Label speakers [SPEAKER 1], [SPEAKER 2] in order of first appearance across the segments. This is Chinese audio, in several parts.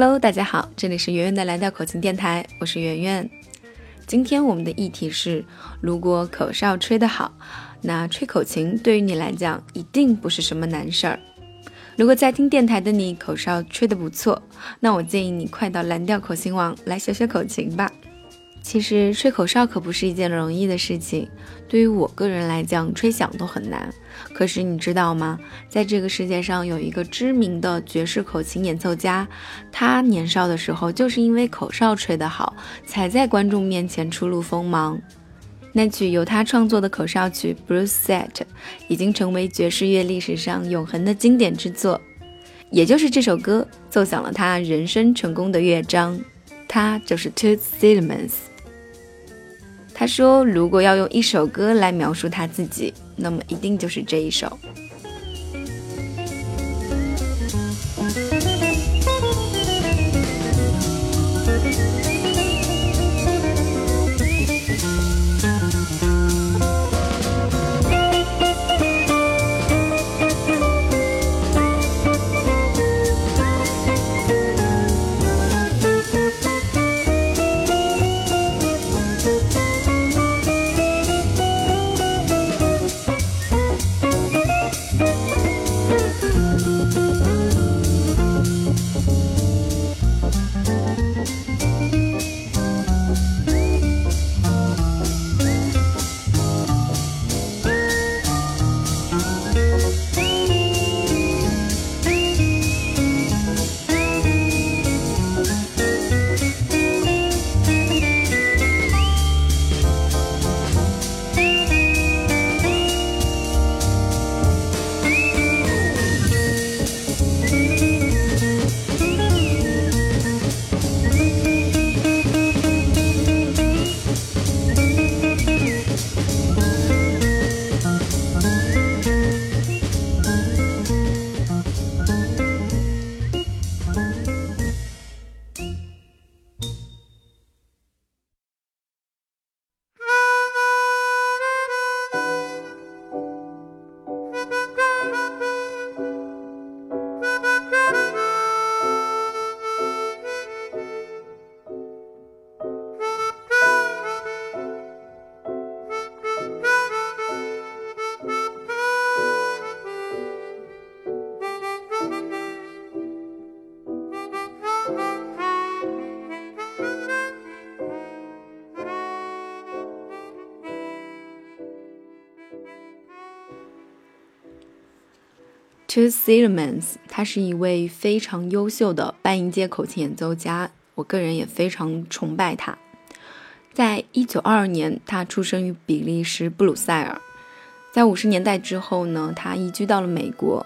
[SPEAKER 1] Hello，大家好，这里是圆圆的蓝调口琴电台，我是圆圆。今天我们的议题是：如果口哨吹得好，那吹口琴对于你来讲一定不是什么难事儿。如果在听电台的你口哨吹得不错，那我建议你快到蓝调口琴网来学学口琴吧。其实吹口哨可不是一件容易的事情，对于我个人来讲，吹响都很难。可是你知道吗？在这个世界上有一个知名的爵士口琴演奏家，他年少的时候就是因为口哨吹得好，才在观众面前初露锋芒。那曲由他创作的口哨曲《Bruce Set》已经成为爵士乐历史上永恒的经典之作，也就是这首歌奏响了他人生成功的乐章。他就是 Toots Thielemans。他说：“如果要用一首歌来描述他自己，那么一定就是这一首。” To Siemens，他是一位非常优秀的半音阶口琴演奏家，我个人也非常崇拜他。在一九二二年，他出生于比利时布鲁塞尔。在五十年代之后呢，他移居到了美国。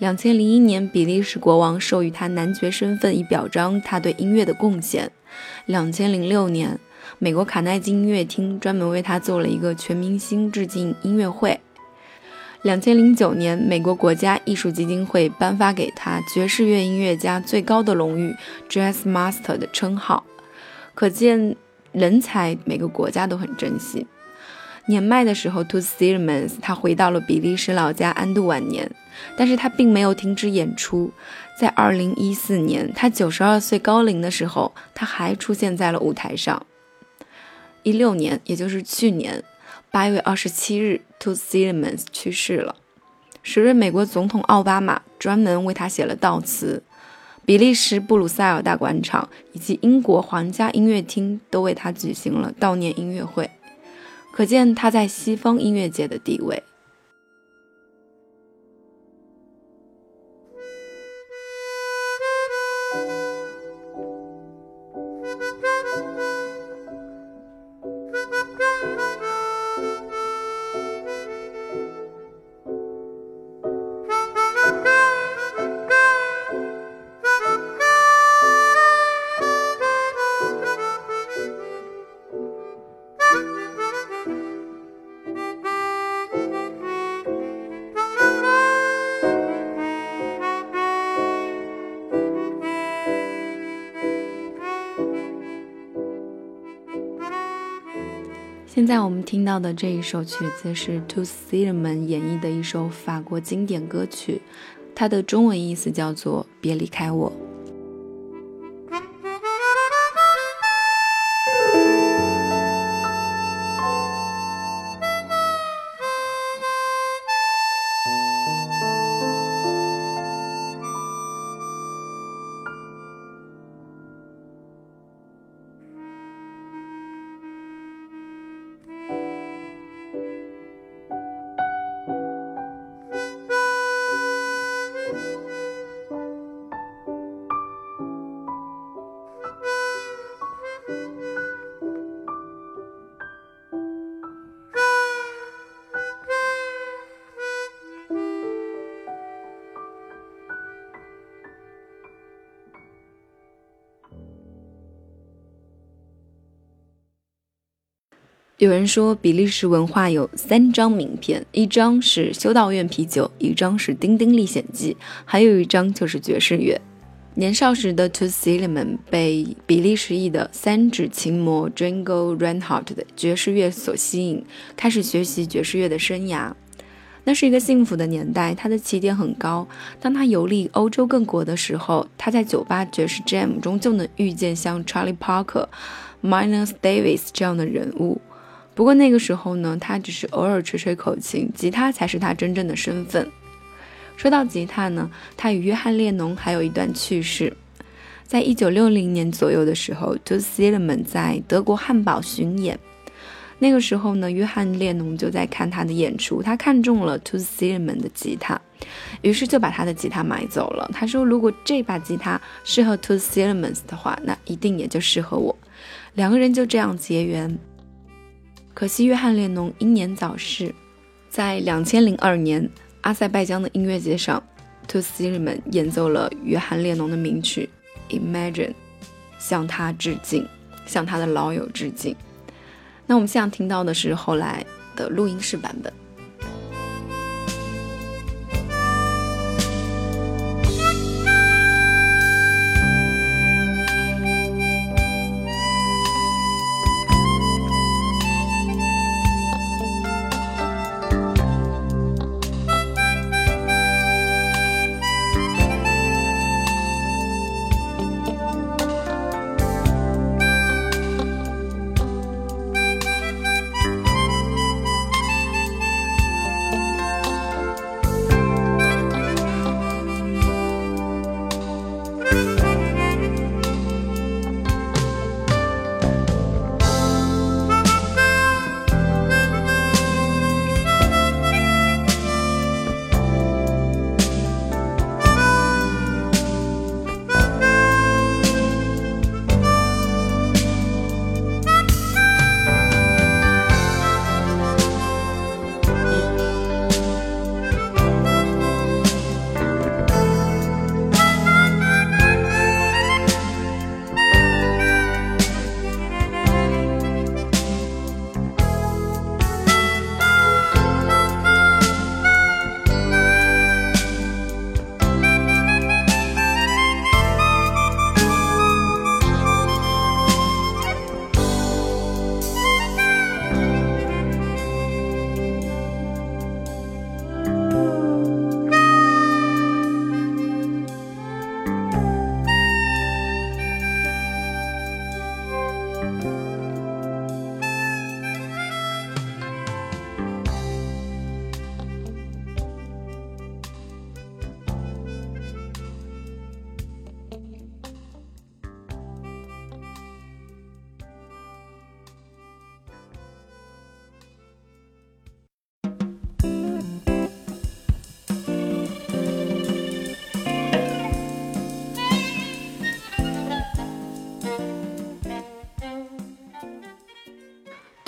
[SPEAKER 1] 两千零一年，比利时国王授予他男爵身份，以表彰他对音乐的贡献。两千零六年，美国卡耐基音乐厅专门为他做了一个全明星致敬音乐会。两千零九年，美国国家艺术基金会颁发给他爵士乐音乐家最高的荣誉 ——Jazz Master 的称号。可见，人才每个国家都很珍惜。年迈的时候 t o s i e m a n s 他回到了比利时老家安度晚年，但是他并没有停止演出。在二零一四年，他九十二岁高龄的时候，他还出现在了舞台上。一六年，也就是去年。八月二十七日 t o s i e m a n s 去世了。时任美国总统奥巴马专门为他写了悼词，比利时布鲁塞尔大广场以及英国皇家音乐厅都为他举行了悼念音乐会，可见他在西方音乐界的地位。现在我们听到的这一首曲子是 To s i e m a n 演绎的一首法国经典歌曲，它的中文意思叫做“别离开我”。有人说，比利时文化有三张名片，一张是修道院啤酒，一张是丁丁历险记，还有一张就是爵士乐。年少时的 t o s i l e m a n 被比利时裔的三指琴魔 Django Reinhardt 的爵士乐所吸引，开始学习爵士乐的生涯。那是一个幸福的年代，他的起点很高。当他游历欧洲各国的时候，他在酒吧爵士 Jam 中就能遇见像 Charlie Parker、Miles Davis 这样的人物。不过那个时候呢，他只是偶尔吹吹口琴，吉他才是他真正的身份。说到吉他呢，他与约翰列侬还有一段趣事。在一九六零年左右的时候 t o s i l e m a n 在德国汉堡巡演。那个时候呢，约翰列侬就在看他的演出，他看中了 t o s i l e m a n 的吉他，于是就把他的吉他买走了。他说，如果这把吉他适合 t o s i l e m a n 的话，那一定也就适合我。两个人就这样结缘。可惜约翰列侬英年早逝，在两千零二年阿塞拜疆的音乐节上 t o s i l e m a n 演奏了约翰列侬的名曲《Imagine》，向他致敬，向他的老友致敬。那我们现在听到的是后来的录音室版本。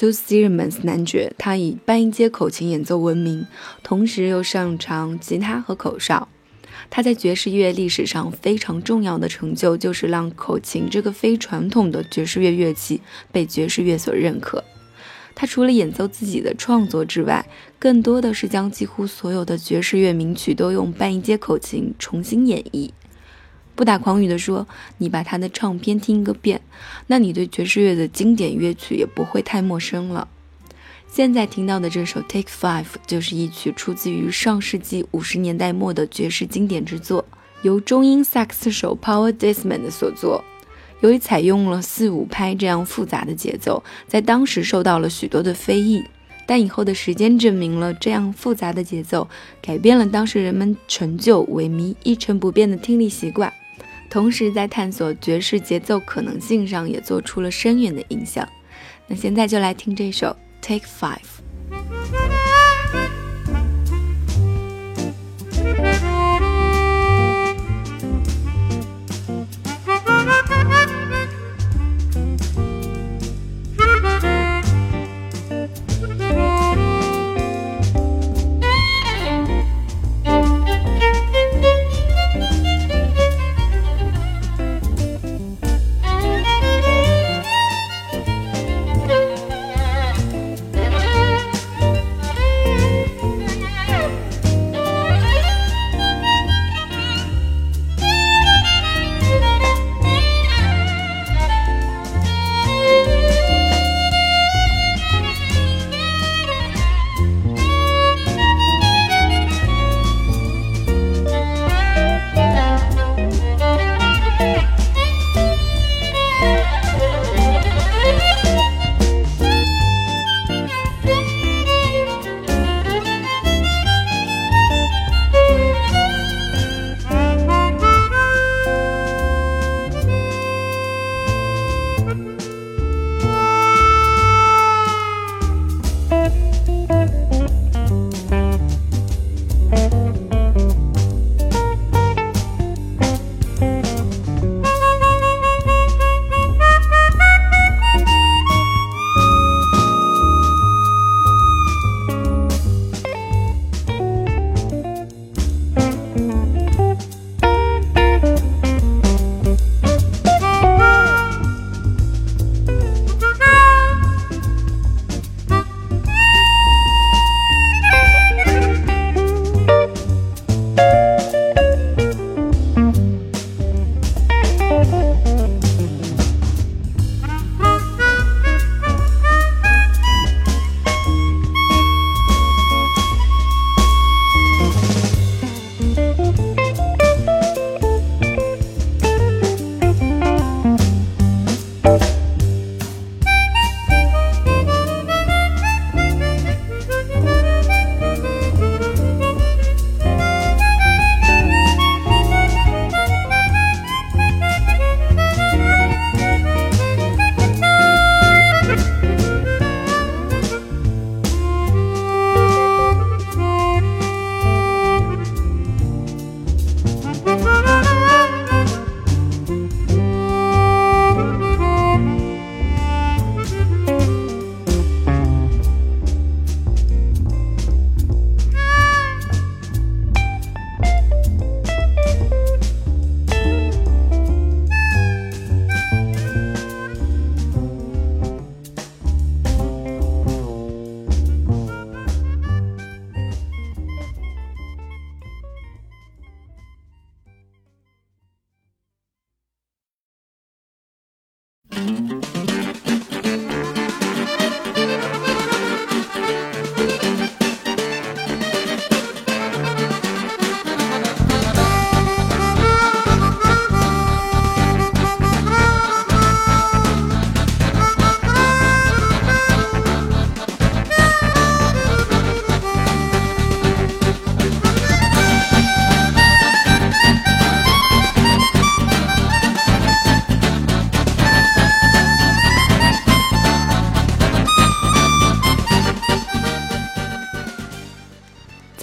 [SPEAKER 1] T o s i r m a n s 男爵，他以半音阶口琴演奏闻名，同时又擅长吉他和口哨。他在爵士乐历史上非常重要的成就，就是让口琴这个非传统的爵士乐乐器被爵士乐所认可。他除了演奏自己的创作之外，更多的是将几乎所有的爵士乐名曲都用半音阶口琴重新演绎。不打诳语地说，你把他的唱片听个遍，那你对爵士乐的经典乐曲也不会太陌生了。现在听到的这首《Take Five》就是一曲出自于上世纪五十年代末的爵士经典之作，由中音萨克斯手 Power Desmond 所作。由于采用了四五拍这样复杂的节奏，在当时受到了许多的非议，但以后的时间证明了这样复杂的节奏改变了当时人们陈旧、萎靡、一成不变的听力习惯。同时，在探索爵士节奏可能性上，也做出了深远的影响。那现在就来听这首《Take Five》。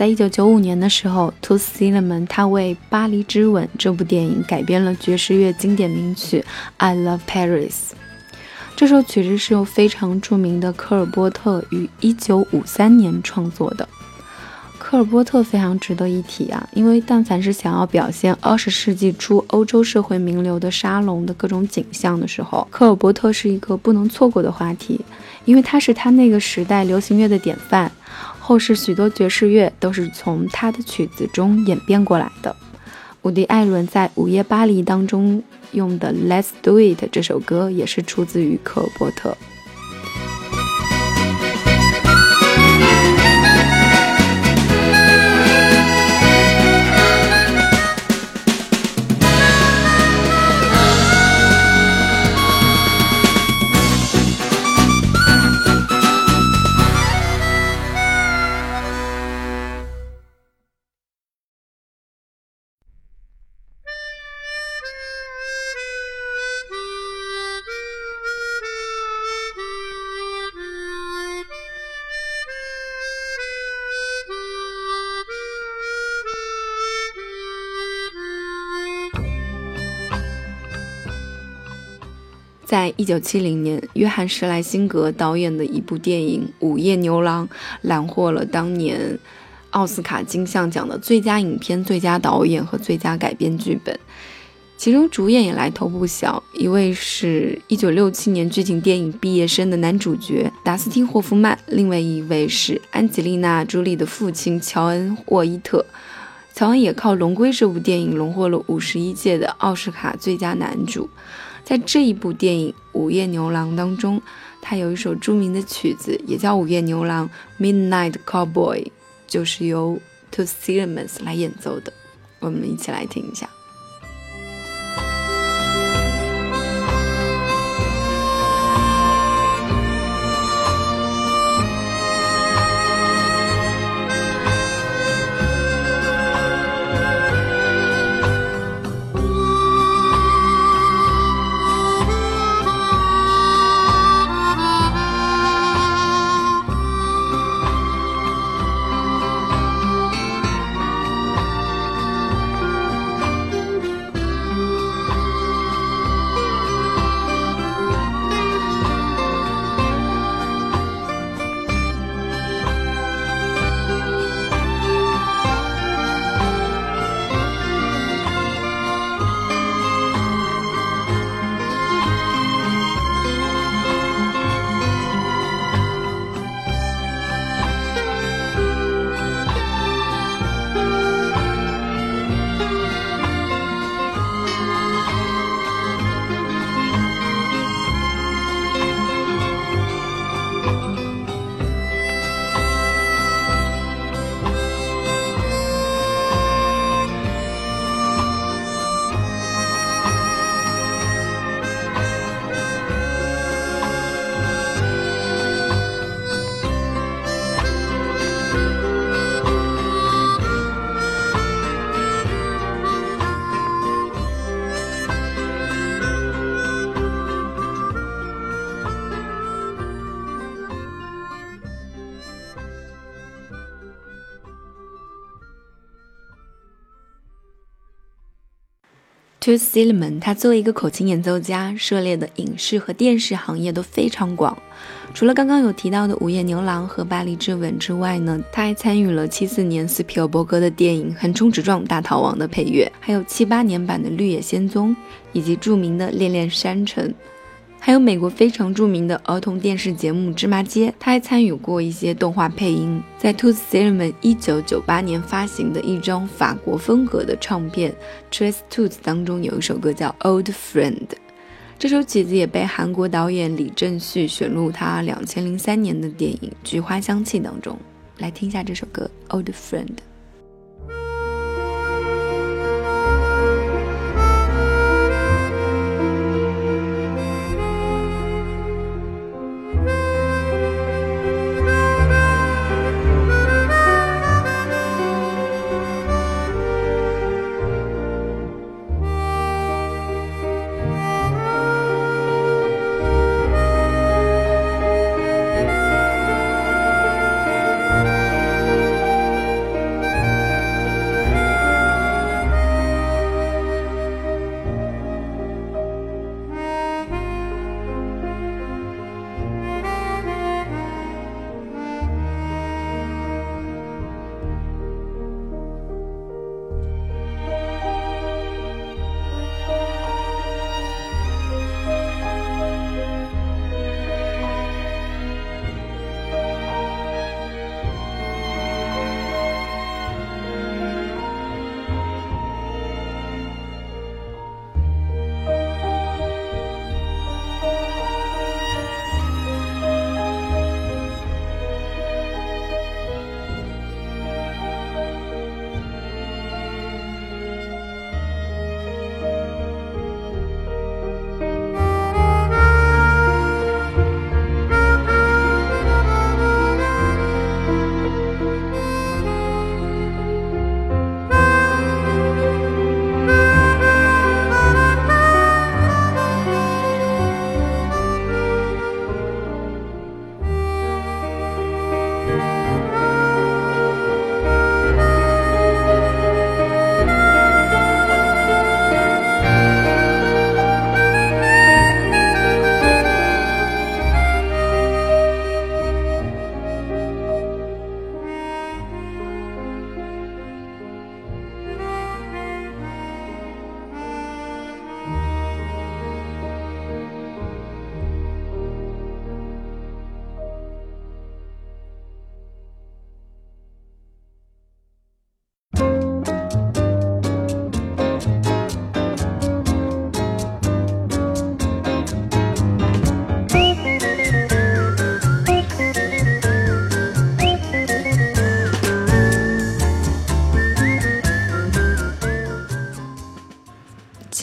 [SPEAKER 1] 一九九五年的时候，Tooth s i l l m a n 他为《巴黎之吻》这部电影改编了爵士乐经典名曲《I Love Paris》。这首曲子是由非常著名的科尔波特于一九五三年创作的。科尔波特非常值得一提啊，因为但凡是想要表现二十世纪初欧洲社会名流的沙龙的各种景象的时候，科尔波特是一个不能错过的话题，因为他是他那个时代流行乐的典范。后世许多爵士乐都是从他的曲子中演变过来的。伍迪·艾伦在《午夜巴黎》当中用的《Let's Do It》这首歌也是出自于科尔伯特。在一九七零年，约翰·施莱辛格导演的一部电影《午夜牛郎》揽获了当年奥斯卡金像奖的最佳影片、最佳导演和最佳改编剧本。其中主演也来头不小，一位是一九六七年剧情电影《毕业生》的男主角达斯汀·霍夫曼，另外一位是安吉丽娜·朱莉的父亲乔恩·沃伊特。乔恩也靠《龙龟》这部电影荣获了五十一届的奥斯卡最佳男主。在这一部电影《午夜牛郎》当中，他有一首著名的曲子，也叫《午夜牛郎》（Midnight Cowboy），就是由 t o s i l e m a n s 来演奏的。我们一起来听一下。To s i l e m a n 他作为一个口琴演奏家，涉猎的影视和电视行业都非常广。除了刚刚有提到的《午夜牛郎》和《巴黎之吻》之外呢，他还参与了七四年斯皮尔伯格的电影《横冲直撞大逃亡》的配乐，还有七八年版的《绿野仙踪》，以及著名的《恋恋山城》。还有美国非常著名的儿童电视节目《芝麻街》，他还参与过一些动画配音。在 Toots Thielemans 一九九八年发行的一张法国风格的唱片《Trace Toots》当中，有一首歌叫《Old Friend》。这首曲子也被韩国导演李正旭选入他两千零三年的电影《菊花香气》当中。来听一下这首歌《Old Friend》。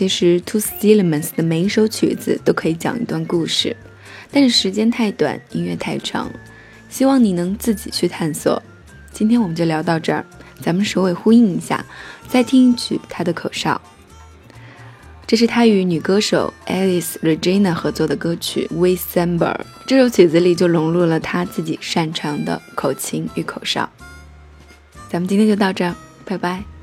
[SPEAKER 1] 其实 Two Elements 的每一首曲子都可以讲一段故事，但是时间太短，音乐太长，希望你能自己去探索。今天我们就聊到这儿，咱们首尾呼应一下，再听一曲他的口哨。这是他与女歌手 Alice Regina 合作的歌曲《We s e m b e r》，这首曲子里就融入了他自己擅长的口琴与口哨。咱们今天就到这儿，拜拜。